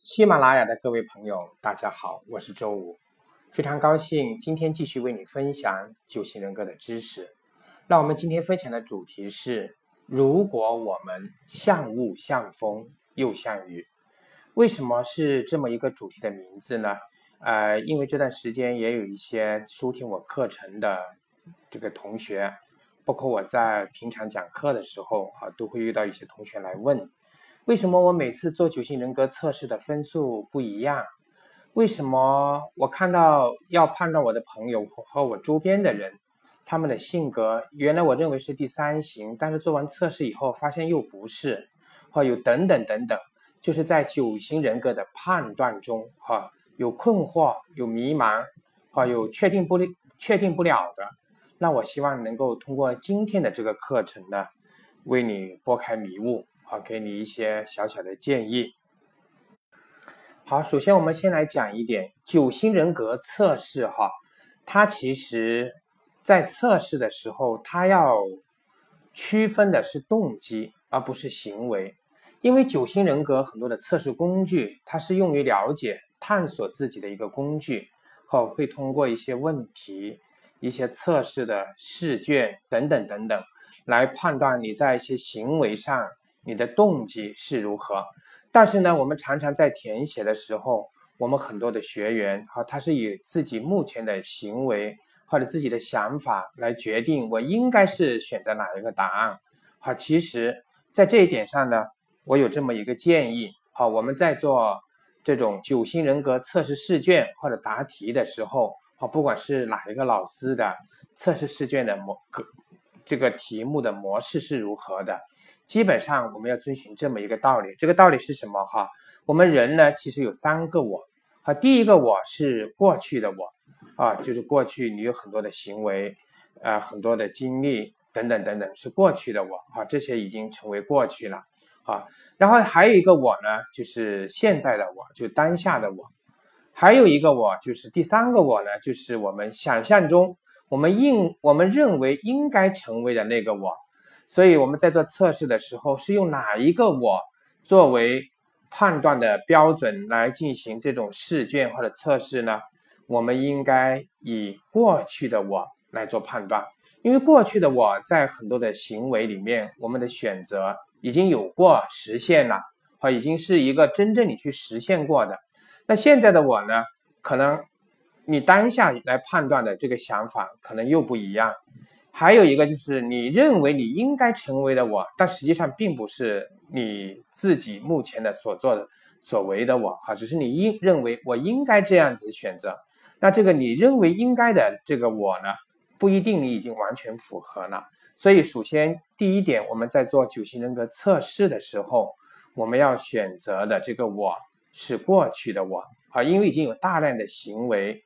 喜马拉雅的各位朋友，大家好，我是周五，非常高兴今天继续为你分享九型人格的知识。那我们今天分享的主题是：如果我们像雾像风又像雨，为什么是这么一个主题的名字呢？呃，因为这段时间也有一些收听我课程的这个同学，包括我在平常讲课的时候啊，都会遇到一些同学来问。为什么我每次做九型人格测试的分数不一样？为什么我看到要判断我的朋友和我周边的人，他们的性格原来我认为是第三型，但是做完测试以后发现又不是，哈，有等等等等，就是在九型人格的判断中，哈，有困惑，有迷茫，哈，有确定不确定不了的。那我希望能够通过今天的这个课程呢，为你拨开迷雾。好，给你一些小小的建议。好，首先我们先来讲一点九型人格测试哈，它其实，在测试的时候，它要区分的是动机，而不是行为。因为九型人格很多的测试工具，它是用于了解、探索自己的一个工具，好，会通过一些问题、一些测试的试卷等等等等，来判断你在一些行为上。你的动机是如何？但是呢，我们常常在填写的时候，我们很多的学员哈，他是以自己目前的行为或者自己的想法来决定我应该是选择哪一个答案。好，其实，在这一点上呢，我有这么一个建议。好，我们在做这种九型人格测试试卷或者答题的时候，好，不管是哪一个老师的测试试卷的模个这个题目的模式是如何的。基本上我们要遵循这么一个道理，这个道理是什么哈？我们人呢，其实有三个我，啊，第一个我是过去的我，啊，就是过去你有很多的行为，啊，很多的经历等等等等，是过去的我，啊，这些已经成为过去了，啊，然后还有一个我呢，就是现在的我，就当下的我，还有一个我，就是第三个我呢，就是我们想象中我们应我们认为应该成为的那个我。所以我们在做测试的时候，是用哪一个我作为判断的标准来进行这种试卷或者测试呢？我们应该以过去的我来做判断，因为过去的我在很多的行为里面，我们的选择已经有过实现了，和已经是一个真正你去实现过的。那现在的我呢，可能你当下来判断的这个想法可能又不一样。还有一个就是你认为你应该成为的我，但实际上并不是你自己目前的所做的所为的我哈，只是你应认为我应该这样子选择。那这个你认为应该的这个我呢，不一定你已经完全符合了。所以首先第一点，我们在做九型人格测试的时候，我们要选择的这个我是过去的我啊，因为已经有大量的行为。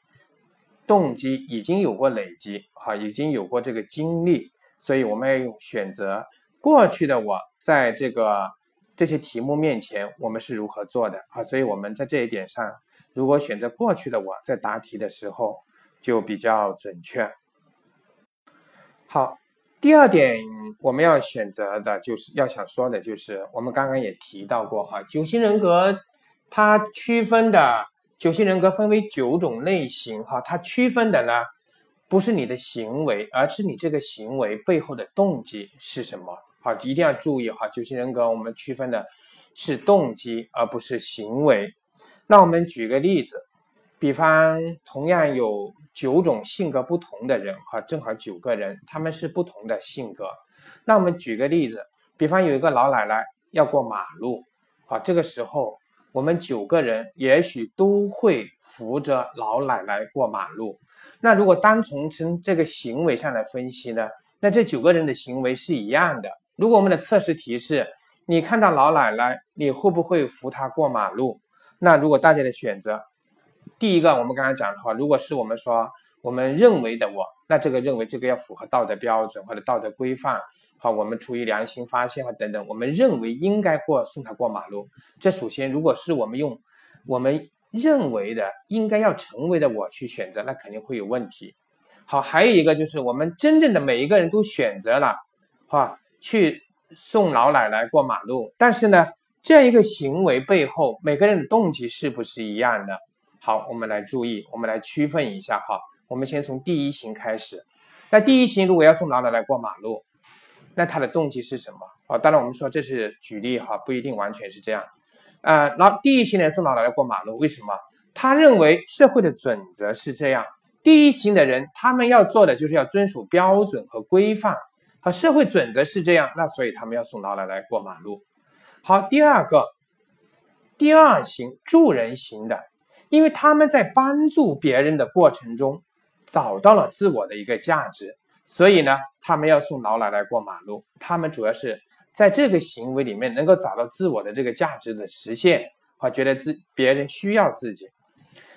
动机已经有过累积，哈，已经有过这个经历，所以我们要用选择过去的我，在这个这些题目面前，我们是如何做的啊？所以我们在这一点上，如果选择过去的我在答题的时候就比较准确。好，第二点我们要选择的就是要想说的就是，我们刚刚也提到过哈，九型人格它区分的。九型人格分为九种类型，哈，它区分的呢，不是你的行为，而是你这个行为背后的动机是什么，好，一定要注意哈。九型人格我们区分的是动机，而不是行为。那我们举个例子，比方同样有九种性格不同的人，哈，正好九个人，他们是不同的性格。那我们举个例子，比方有一个老奶奶要过马路，好，这个时候。我们九个人也许都会扶着老奶奶过马路。那如果单从从这个行为上来分析呢？那这九个人的行为是一样的。如果我们的测试题是你看到老奶奶，你会不会扶她过马路？那如果大家的选择，第一个我们刚才讲的话，如果是我们说我们认为的我，那这个认为这个要符合道德标准或者道德规范。好，我们出于良心发现啊等等，我们认为应该过送他过马路。这首先，如果是我们用我们认为的应该要成为的我去选择，那肯定会有问题。好，还有一个就是我们真正的每一个人都选择了，哈，去送老奶奶过马路，但是呢，这样一个行为背后，每个人的动机是不是一样的？好，我们来注意，我们来区分一下哈。我们先从第一行开始。那第一行如果要送老奶奶过马路，那他的动机是什么？啊，当然我们说这是举例哈，不一定完全是这样。啊，老第一行人送老奶奶过马路，为什么？他认为社会的准则是这样。第一行的人，他们要做的就是要遵守标准和规范，和社会准则是这样，那所以他们要送老奶奶过马路。好，第二个，第二行助人型的，因为他们在帮助别人的过程中找到了自我的一个价值，所以呢，他们要送老奶奶过马路。他们主要是在这个行为里面能够找到自我的这个价值的实现，啊，觉得自别人需要自己。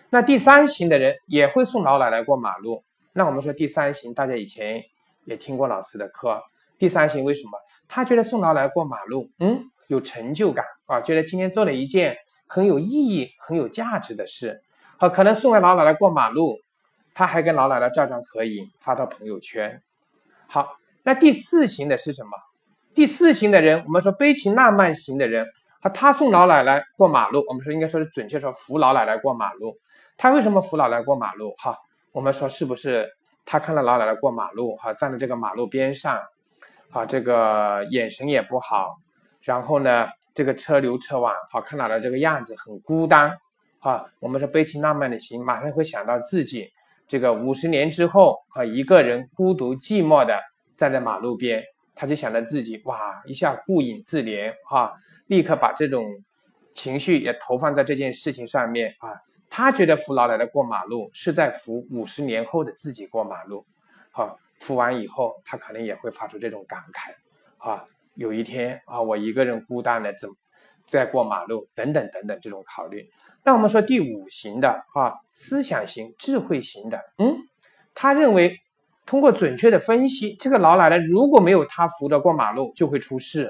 那第三型的人也会送老奶奶过马路。那我们说第三型，大家以前也听过老师的课。第三型为什么？他觉得送老奶奶过马路，嗯，有成就感啊，觉得今天做了一件很有意义、很有价值的事。好，可能送完老奶奶过马路，他还跟老奶奶照张合影发到朋友圈。好，那第四型的是什么？第四型的人，我们说悲情浪漫型的人，啊，他送老奶奶过马路，我们说应该说是准确说扶老奶奶过马路。他为什么扶老奶奶过马路？哈，我们说是不是他看到老奶奶过马路，哈，站在这个马路边上，啊，这个眼神也不好，然后呢，这个车流车往，好看到的这个样子很孤单，啊，我们说悲情浪漫的心，马上会想到自己这个五十年之后，啊，一个人孤独寂寞的站在马路边，他就想着自己，哇，一下顾影自怜，哈，立刻把这种情绪也投放在这件事情上面，啊。他觉得扶老奶奶过马路是在扶五十年后的自己过马路，好，扶完以后他可能也会发出这种感慨，啊，有一天啊，我一个人孤单的怎在过马路等等等等这种考虑。那我们说第五型的啊，思想型、智慧型的，嗯，他认为通过准确的分析，这个老奶奶如果没有他扶着过马路就会出事，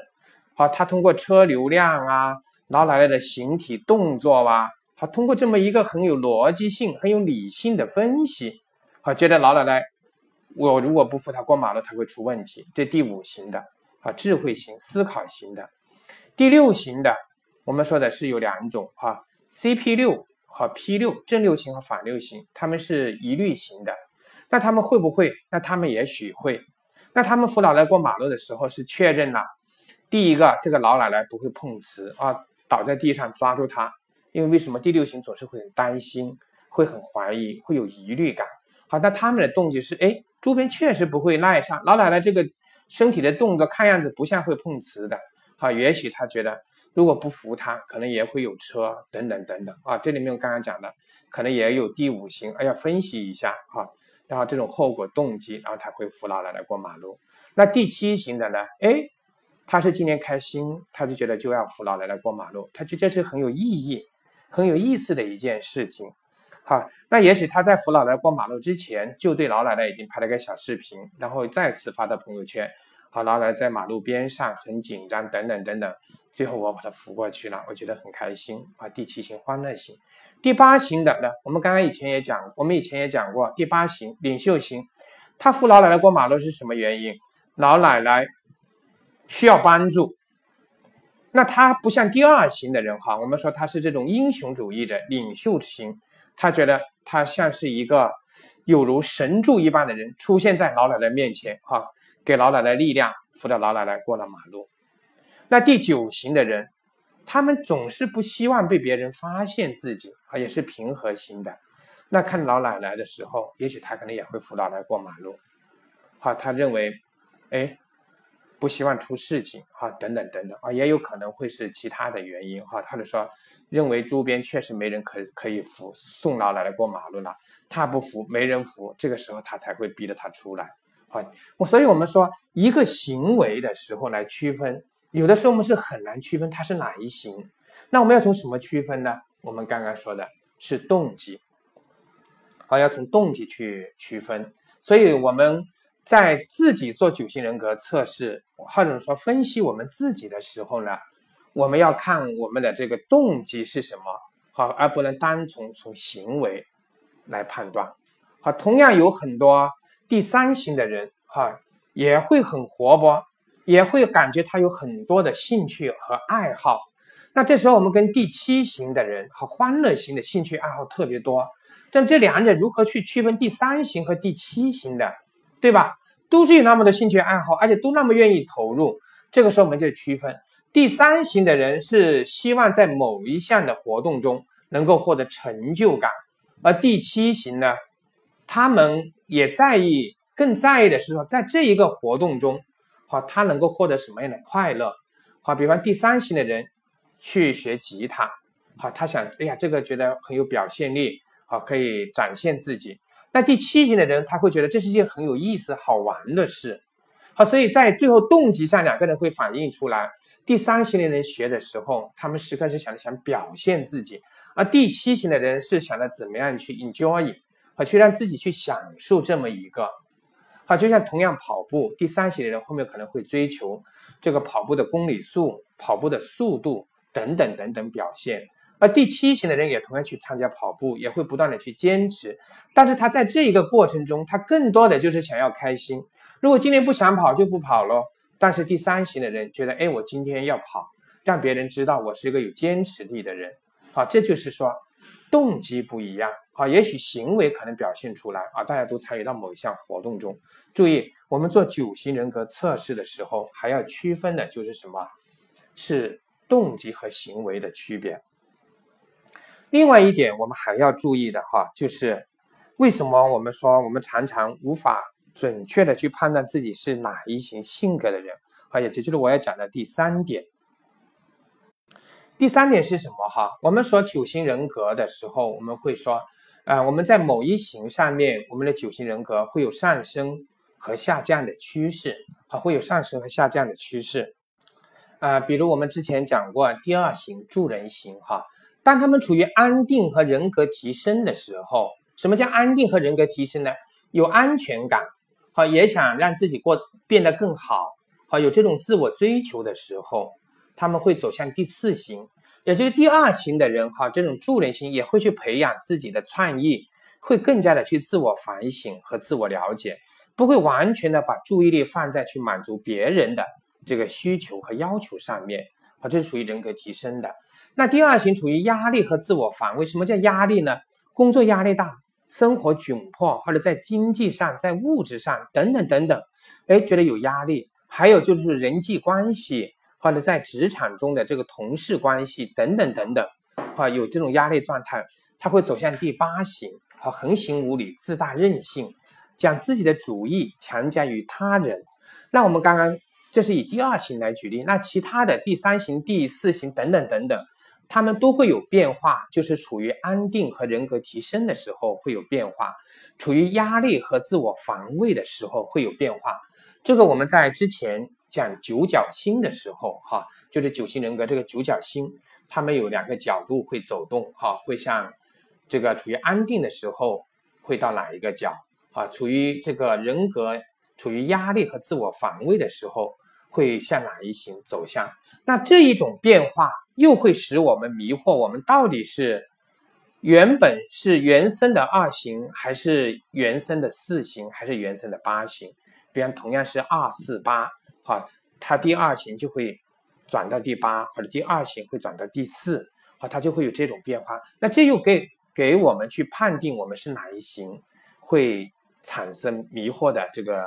好，他通过车流量啊，老奶奶的形体动作啊。好，通过这么一个很有逻辑性、很有理性的分析，好，觉得老奶奶，我如果不扶她过马路，她会出问题。这第五型的，啊，智慧型、思考型的。第六型的，我们说的是有两种，哈，CP 六和 P 六，正六型和反六型，他们是疑虑型的。那他们会不会？那他们也许会。那他们扶老奶奶过马路的时候，是确认了第一个，这个老奶奶不会碰瓷啊，倒在地上抓住她。因为为什么第六型总是会很担心，会很怀疑，会有疑虑感。好，那他们的动机是：哎，周边确实不会赖上老奶奶这个身体的动作，看样子不像会碰瓷的。好，也许他觉得如果不扶他，可能也会有车等等等等啊。这里面我刚刚讲的，可能也有第五型，哎，要分析一下哈。然后这种后果动机，然后他会扶老奶奶过马路。那第七型的呢？哎，他是今天开心，他就觉得就要扶老奶奶过马路，他觉得这是很有意义。很有意思的一件事情，好，那也许他在扶老奶奶过马路之前，就对老奶奶已经拍了个小视频，然后再次发到朋友圈。好，老奶奶在马路边上很紧张，等等等等，最后我把她扶过去了，我觉得很开心啊。第七型欢乐型，第八型的呢？我们刚刚以前也讲，我们以前也讲过，第八型领袖型，他扶老奶奶过马路是什么原因？老奶奶需要帮助。那他不像第二型的人哈，我们说他是这种英雄主义者、领袖型，他觉得他像是一个有如神助一般的人出现在老奶奶面前哈，给老奶奶力量，扶着老奶奶过了马路。那第九型的人，他们总是不希望被别人发现自己啊，也是平和型的。那看老奶奶的时候，也许他可能也会扶老奶奶过马路，好，他认为，哎。不希望出事情哈，等等等等啊，也有可能会是其他的原因哈。他就说，认为周边确实没人可可以扶送老奶奶过马路了，他不扶，没人扶，这个时候他才会逼着他出来。好，我所以我们说一个行为的时候来区分，有的时候我们是很难区分它是哪一行。那我们要从什么区分呢？我们刚刚说的是动机，好，要从动机去区分。所以我们。在自己做九型人格测试，或者说分析我们自己的时候呢，我们要看我们的这个动机是什么，好，而不能单从从行为来判断。好，同样有很多第三型的人，哈，也会很活泼，也会感觉他有很多的兴趣和爱好。那这时候我们跟第七型的人和欢乐型的兴趣爱好特别多，但这两者如何去区分第三型和第七型的，对吧？都是有那么多兴趣爱好，而且都那么愿意投入。这个时候我们就区分，第三型的人是希望在某一项的活动中能够获得成就感，而第七型呢，他们也在意，更在意的是说，在这一个活动中，好，他能够获得什么样的快乐？好，比方第三型的人去学吉他，好，他想，哎呀，这个觉得很有表现力，好，可以展现自己。那第七型的人，他会觉得这是一件很有意思、好玩的事。好，所以在最后动机上，两个人会反映出来。第三型的人学的时候，他们时刻是想着想表现自己；而第七型的人是想着怎么样去 enjoy，好去让自己去享受这么一个。好，就像同样跑步，第三型的人后面可能会追求这个跑步的公里数、跑步的速度等等等等表现。而第七型的人也同样去参加跑步，也会不断的去坚持，但是他在这一个过程中，他更多的就是想要开心。如果今天不想跑就不跑咯，但是第三型的人觉得，哎，我今天要跑，让别人知道我是一个有坚持力的人。好，这就是说动机不一样。好，也许行为可能表现出来啊，大家都参与到某一项活动中。注意，我们做九型人格测试的时候，还要区分的就是什么？是动机和行为的区别。另外一点，我们还要注意的哈，就是为什么我们说我们常常无法。准确的去判断自己是哪一型性格的人，好，也就是我要讲的第三点。第三点是什么？哈，我们说九型人格的时候，我们会说，啊，我们在某一型上面，我们的九型人格会有上升和下降的趋势，啊，会有上升和下降的趋势。啊，比如我们之前讲过第二型助人型，哈，当他们处于安定和人格提升的时候，什么叫安定和人格提升呢？有安全感。好，也想让自己过变得更好，好有这种自我追求的时候，他们会走向第四型，也就是第二型的人。哈，这种助人型也会去培养自己的创意，会更加的去自我反省和自我了解，不会完全的把注意力放在去满足别人的这个需求和要求上面。好，这是属于人格提升的。那第二型处于压力和自我防卫。什么叫压力呢？工作压力大。生活窘迫，或者在经济上、在物质上等等等等，哎，觉得有压力。还有就是人际关系，或者在职场中的这个同事关系等等等等，啊，有这种压力状态，他会走向第八型，和横行无理、自大任性，将自己的主意强加于他人。那我们刚刚这是以第二型来举例，那其他的第三型、第四型等等等等。他们都会有变化，就是处于安定和人格提升的时候会有变化，处于压力和自我防卫的时候会有变化。这个我们在之前讲九角星的时候，哈，就是九型人格这个九角星，他们有两个角度会走动，哈，会向这个处于安定的时候会到哪一个角，啊，处于这个人格处于压力和自我防卫的时候会向哪一型走向？那这一种变化。又会使我们迷惑：我们到底是原本是原生的二型，还是原生的四型，还是原生的八型？比方同样是二四八，好，它第二型就会转到第八，或者第二型会转到第四，啊，它就会有这种变化。那这又给给我们去判定我们是哪一型，会产生迷惑的这个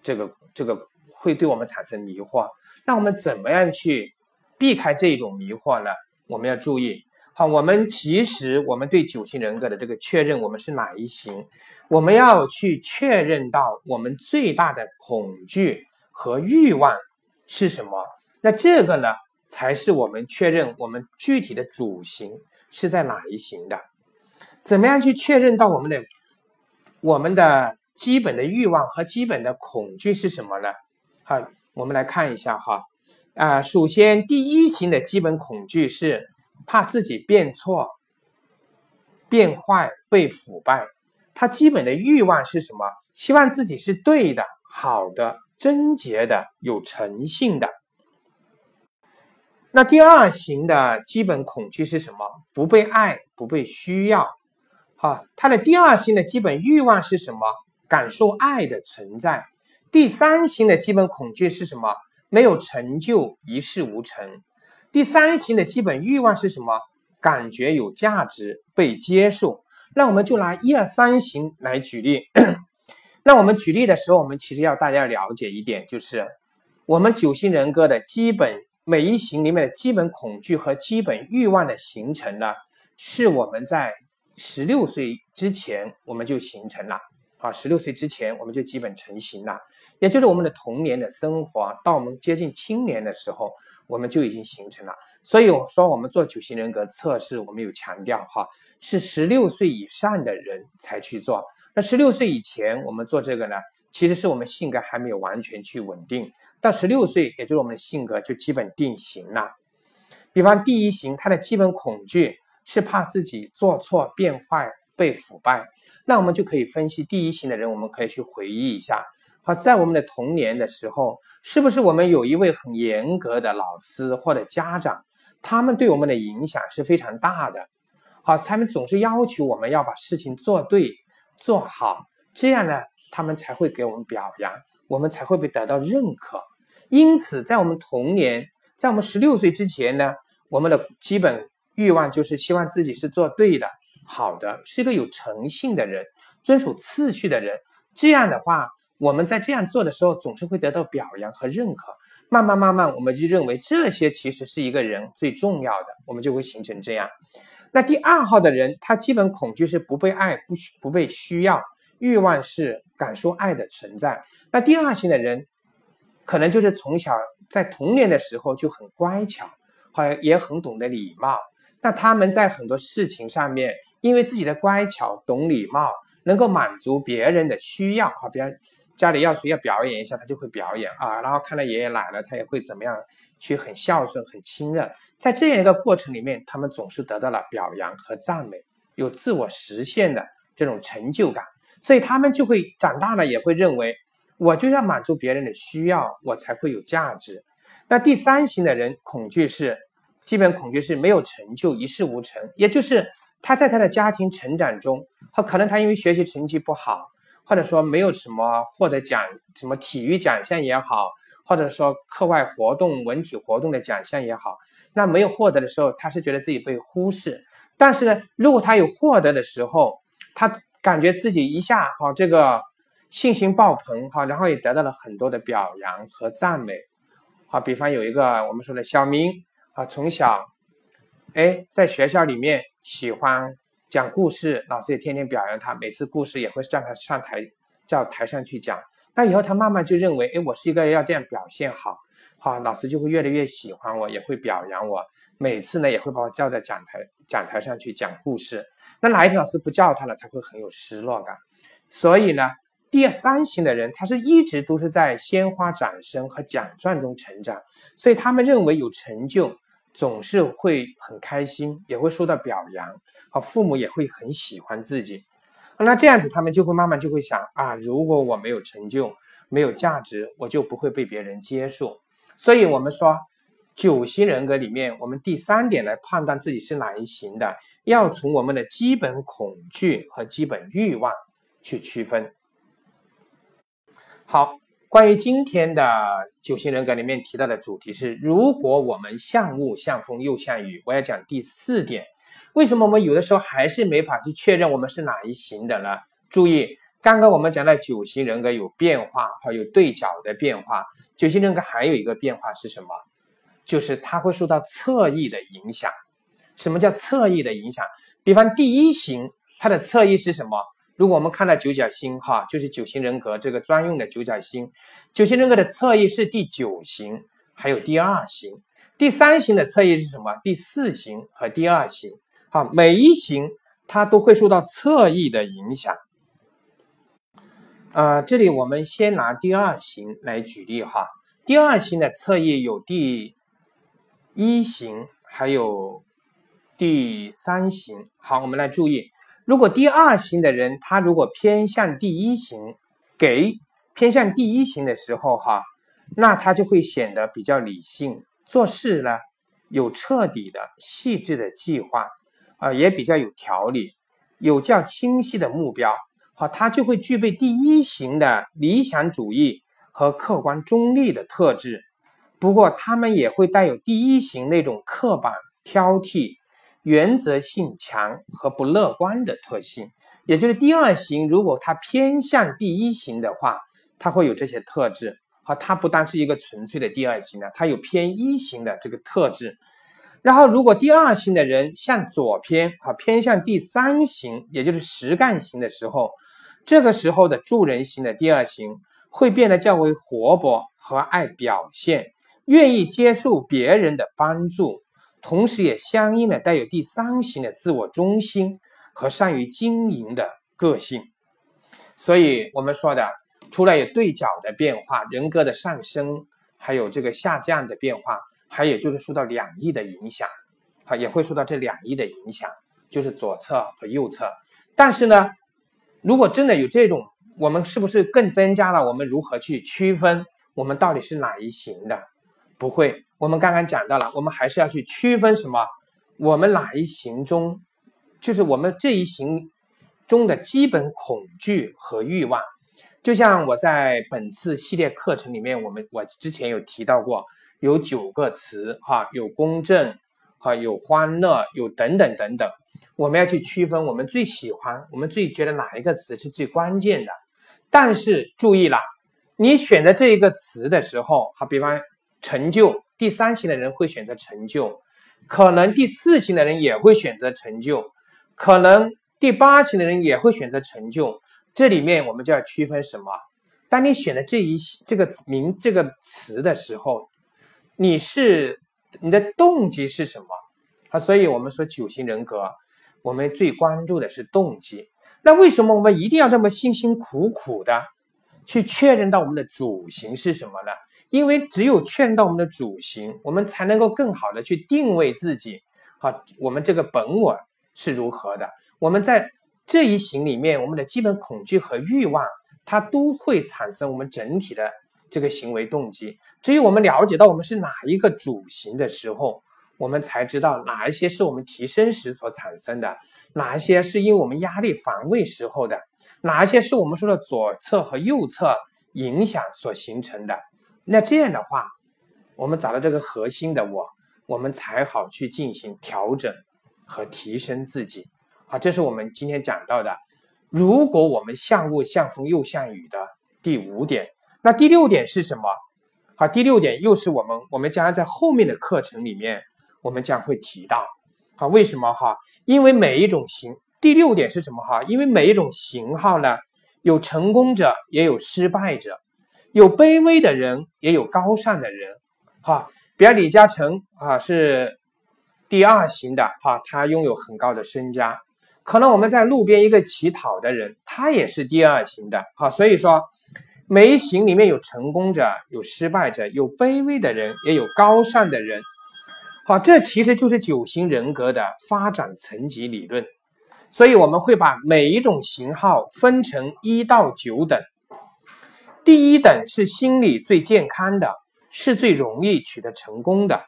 这个这个会对我们产生迷惑。那我们怎么样去？避开这种迷惑呢，我们要注意。好，我们其实我们对九型人格的这个确认，我们是哪一型？我们要去确认到我们最大的恐惧和欲望是什么？那这个呢，才是我们确认我们具体的主型是在哪一型的。怎么样去确认到我们的我们的基本的欲望和基本的恐惧是什么呢？好，我们来看一下哈。啊，首先第一型的基本恐惧是怕自己变错、变坏、被腐败。他基本的欲望是什么？希望自己是对的、好的、贞洁的、有诚信的。那第二型的基本恐惧是什么？不被爱、不被需要。好，他的第二型的基本欲望是什么？感受爱的存在。第三型的基本恐惧是什么？没有成就，一事无成。第三型的基本欲望是什么？感觉有价值，被接受。那我们就拿一二三型来举例。那我们举例的时候，我们其实要大家了解一点，就是我们九型人格的基本每一型里面的基本恐惧和基本欲望的形成呢，是我们在十六岁之前我们就形成了。啊，十六岁之前我们就基本成型了，也就是我们的童年的生活到我们接近青年的时候，我们就已经形成了。所以我说我们做九型人格测试，我们有强调哈，是十六岁以上的人才去做。那十六岁以前我们做这个呢，其实是我们性格还没有完全去稳定。到十六岁，也就是我们的性格就基本定型了。比方第一型，他的基本恐惧是怕自己做错、变坏、被腐败。那我们就可以分析第一型的人，我们可以去回忆一下，好，在我们的童年的时候，是不是我们有一位很严格的老师或者家长，他们对我们的影响是非常大的，好，他们总是要求我们要把事情做对、做好，这样呢，他们才会给我们表扬，我们才会被得到认可。因此，在我们童年，在我们十六岁之前呢，我们的基本欲望就是希望自己是做对的。好的，是一个有诚信的人，遵守次序的人。这样的话，我们在这样做的时候，总是会得到表扬和认可。慢慢慢慢，我们就认为这些其实是一个人最重要的，我们就会形成这样。那第二号的人，他基本恐惧是不被爱，不需不被需要，欲望是感受爱的存在。那第二型的人，可能就是从小在童年的时候就很乖巧，好也很懂得礼貌。那他们在很多事情上面，因为自己的乖巧、懂礼貌，能够满足别人的需要啊，比如家里要谁要表演一下，他就会表演啊，然后看到爷爷奶奶，他也会怎么样去很孝顺、很亲热。在这样一个过程里面，他们总是得到了表扬和赞美，有自我实现的这种成就感，所以他们就会长大了，也会认为我就要满足别人的需要，我才会有价值。那第三型的人，恐惧是。基本恐惧是没有成就，一事无成，也就是他在他的家庭成长中，他可能他因为学习成绩不好，或者说没有什么获得奖，什么体育奖项也好，或者说课外活动、文体活动的奖项也好，那没有获得的时候，他是觉得自己被忽视。但是呢，如果他有获得的时候，他感觉自己一下哈这个信心爆棚哈，然后也得到了很多的表扬和赞美。好，比方有一个我们说的小明。啊，从小，哎，在学校里面喜欢讲故事，老师也天天表扬他，每次故事也会让他上台，叫台上去讲。那以后他慢慢就认为，哎，我是一个要这样表现好，好，老师就会越来越喜欢我，也会表扬我。每次呢，也会把我叫在讲台讲台上去讲故事。那哪一天老师不叫他了，他会很有失落感。所以呢，第三型的人，他是一直都是在鲜花、掌声和奖状中成长，所以他们认为有成就。总是会很开心，也会受到表扬，和父母也会很喜欢自己。那这样子，他们就会慢慢就会想啊，如果我没有成就，没有价值，我就不会被别人接受。所以，我们说九型人格里面，我们第三点来判断自己是哪一型的，要从我们的基本恐惧和基本欲望去区分。好。关于今天的九型人格里面提到的主题是，如果我们像雾像风又像雨，我要讲第四点。为什么我们有的时候还是没法去确认我们是哪一型的呢？注意，刚刚我们讲到九型人格有变化，还有对角的变化。九型人格还有一个变化是什么？就是它会受到侧翼的影响。什么叫侧翼的影响？比方第一型，它的侧翼是什么？如果我们看到九角星，哈，就是九型人格这个专用的九角星。九型人格的侧翼是第九型，还有第二型。第三型的侧翼是什么？第四型和第二型。好，每一型它都会受到侧翼的影响。呃，这里我们先拿第二型来举例哈。第二型的侧翼有第一型，还有第三型。好，我们来注意。如果第二型的人，他如果偏向第一型，给偏向第一型的时候，哈，那他就会显得比较理性，做事呢有彻底的、细致的计划，啊，也比较有条理，有较清晰的目标，好，他就会具备第一型的理想主义和客观中立的特质。不过他们也会带有第一型那种刻板、挑剔、原则性强和不乐观的特性。也就是第二型，如果它偏向第一型的话，它会有这些特质。好，它不单是一个纯粹的第二型的，它有偏一型的这个特质。然后，如果第二型的人向左偏，啊，偏向第三型，也就是实干型的时候，这个时候的助人型的第二型会变得较为活泼和爱表现，愿意接受别人的帮助，同时也相应的带有第三型的自我中心。和善于经营的个性，所以我们说的，除了有对角的变化，人格的上升，还有这个下降的变化，还有就是受到两翼的影响，啊，也会受到这两翼的影响，就是左侧和右侧。但是呢，如果真的有这种，我们是不是更增加了我们如何去区分我们到底是哪一型的？不会，我们刚刚讲到了，我们还是要去区分什么？我们哪一型中？就是我们这一行中的基本恐惧和欲望，就像我在本次系列课程里面，我们我之前有提到过，有九个词哈，有公正哈，有欢乐，有等等等等，我们要去区分我们最喜欢，我们最觉得哪一个词是最关键的。但是注意了，你选择这一个词的时候，好，比方成就，第三型的人会选择成就，可能第四型的人也会选择成就。可能第八型的人也会选择成就，这里面我们就要区分什么？当你选的这一这个名这个词的时候，你是你的动机是什么？啊，所以我们说九型人格，我们最关注的是动机。那为什么我们一定要这么辛辛苦苦的去确认到我们的主型是什么呢？因为只有确认到我们的主型，我们才能够更好的去定位自己。好，我们这个本我。是如何的？我们在这一行里面，我们的基本恐惧和欲望，它都会产生我们整体的这个行为动机。只有我们了解到我们是哪一个主型的时候，我们才知道哪一些是我们提升时所产生的，哪一些是因为我们压力防卫时候的，哪一些是我们说的左侧和右侧影响所形成的。那这样的话，我们找到这个核心的我，我们才好去进行调整。和提升自己，啊，这是我们今天讲到的。如果我们像雾像风又像雨的第五点，那第六点是什么？好，第六点又是我们我们将在后面的课程里面我们将会提到。好，为什么哈？因为每一种型，第六点是什么哈？因为每一种型号呢，有成功者也有失败者，有卑微的人也有高尚的人。哈，比如李嘉诚啊是。第二型的哈，他拥有很高的身家，可能我们在路边一个乞讨的人，他也是第二型的哈。所以说，每一型里面有成功者，有失败者，有卑微的人，也有高尚的人。好，这其实就是九型人格的发展层级理论。所以我们会把每一种型号分成一到九等，第一等是心理最健康的，是最容易取得成功的。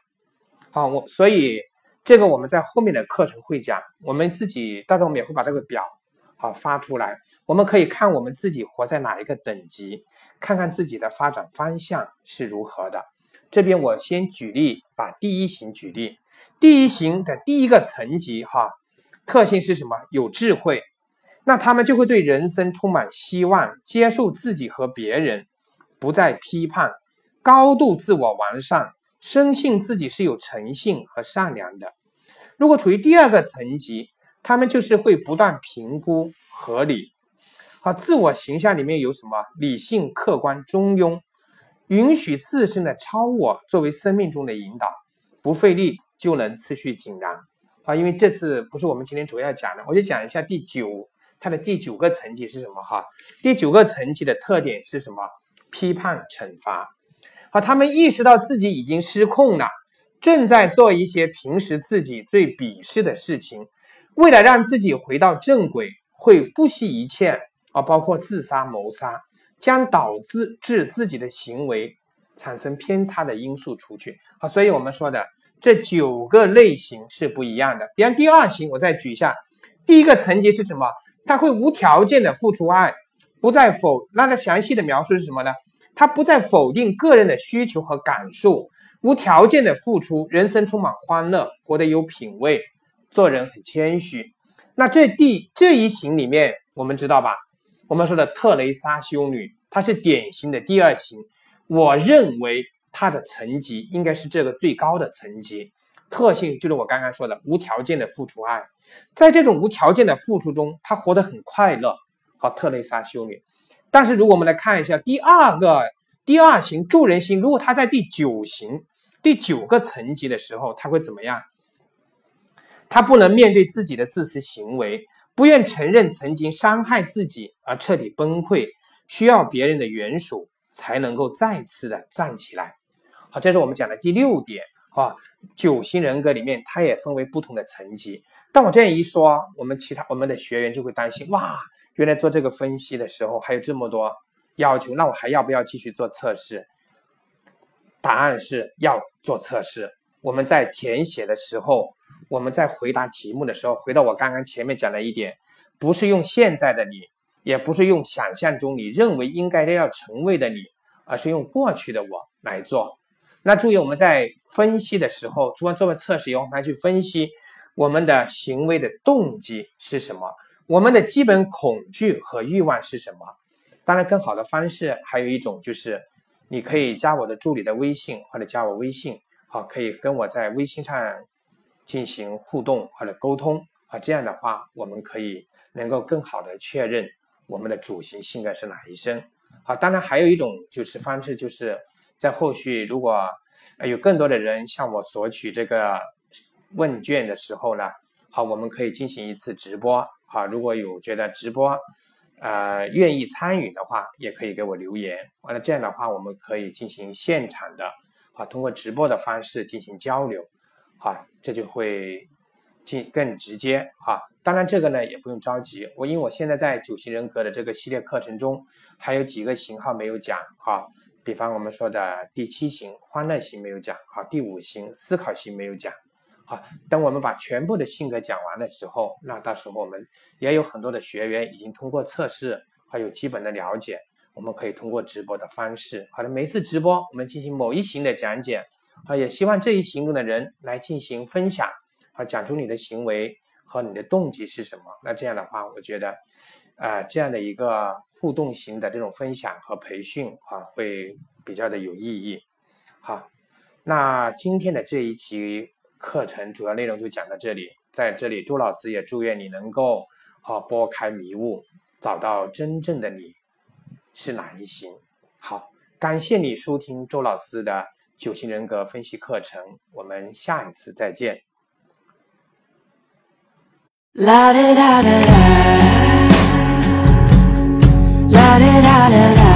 好，我所以。这个我们在后面的课程会讲，我们自己到时候我们也会把这个表好发出来，我们可以看我们自己活在哪一个等级，看看自己的发展方向是如何的。这边我先举例，把第一型举例，第一型的第一个层级哈，特性是什么？有智慧，那他们就会对人生充满希望，接受自己和别人，不再批判，高度自我完善。深信自己是有诚信和善良的。如果处于第二个层级，他们就是会不断评估合理。好，自我形象里面有什么？理性、客观、中庸，允许自身的超我作为生命中的引导，不费力就能持续井然。好，因为这次不是我们今天主要讲的，我就讲一下第九，它的第九个层级是什么？哈，第九个层级的特点是什么？批判、惩罚。好，他们意识到自己已经失控了，正在做一些平时自己最鄙视的事情。为了让自己回到正轨，会不惜一切啊，包括自杀、谋杀，将导致致自己的行为产生偏差的因素除去。好，所以我们说的这九个类型是不一样的。比方第二型，我再举一下，第一个层级是什么？他会无条件的付出爱，不再否。那个详细的描述是什么呢？他不再否定个人的需求和感受，无条件的付出，人生充满欢乐，活得有品位，做人很谦虚。那这第这一型里面，我们知道吧？我们说的特蕾莎修女，她是典型的第二型。我认为她的层级应该是这个最高的层级。特性就是我刚刚说的无条件的付出爱，在这种无条件的付出中，她活得很快乐。好，特蕾莎修女。但是如果我们来看一下第二个第二型助人心，如果她在第九型。第九个层级的时候，他会怎么样？他不能面对自己的自私行为，不愿承认曾经伤害自己而彻底崩溃，需要别人的援手才能够再次的站起来。好，这是我们讲的第六点啊。九型人格里面，它也分为不同的层级。但我这样一说，我们其他我们的学员就会担心：哇，原来做这个分析的时候还有这么多要求，那我还要不要继续做测试？答案是要做测试。我们在填写的时候，我们在回答题目的时候，回到我刚刚前面讲的一点，不是用现在的你，也不是用想象中你认为应该要成为的你，而是用过去的我来做。那注意，我们在分析的时候，做完做完测试以后，我们还去分析我们的行为的动机是什么，我们的基本恐惧和欲望是什么。当然，更好的方式还有一种就是。你可以加我的助理的微信，或者加我微信，好，可以跟我在微信上进行互动或者沟通，啊，这样的话，我们可以能够更好的确认我们的主型性格是哪一生。好，当然还有一种就是方式，就是在后续如果有更多的人向我索取这个问卷的时候呢，好，我们可以进行一次直播，好，如果有觉得直播。呃，愿意参与的话，也可以给我留言。完了，这样的话，我们可以进行现场的，啊，通过直播的方式进行交流，啊，这就会进更直接，哈。当然，这个呢也不用着急，我因为我现在在九型人格的这个系列课程中，还有几个型号没有讲，哈。比方我们说的第七型欢乐型没有讲，啊，第五型思考型没有讲。啊，等我们把全部的性格讲完的时候，那到时候我们也有很多的学员已经通过测试，还有基本的了解，我们可以通过直播的方式，好的，每次直播我们进行某一型的讲解，啊，也希望这一行中的人来进行分享，啊，讲出你的行为和你的动机是什么。那这样的话，我觉得，啊，这样的一个互动型的这种分享和培训啊，会比较的有意义。好，那今天的这一期。课程主要内容就讲到这里，在这里，周老师也祝愿你能够好拨开迷雾，找到真正的你是哪一型。好，感谢你收听周老师的九型人格分析课程，我们下一次再见。啦啦啦啦啦，啦啦啦啦啦。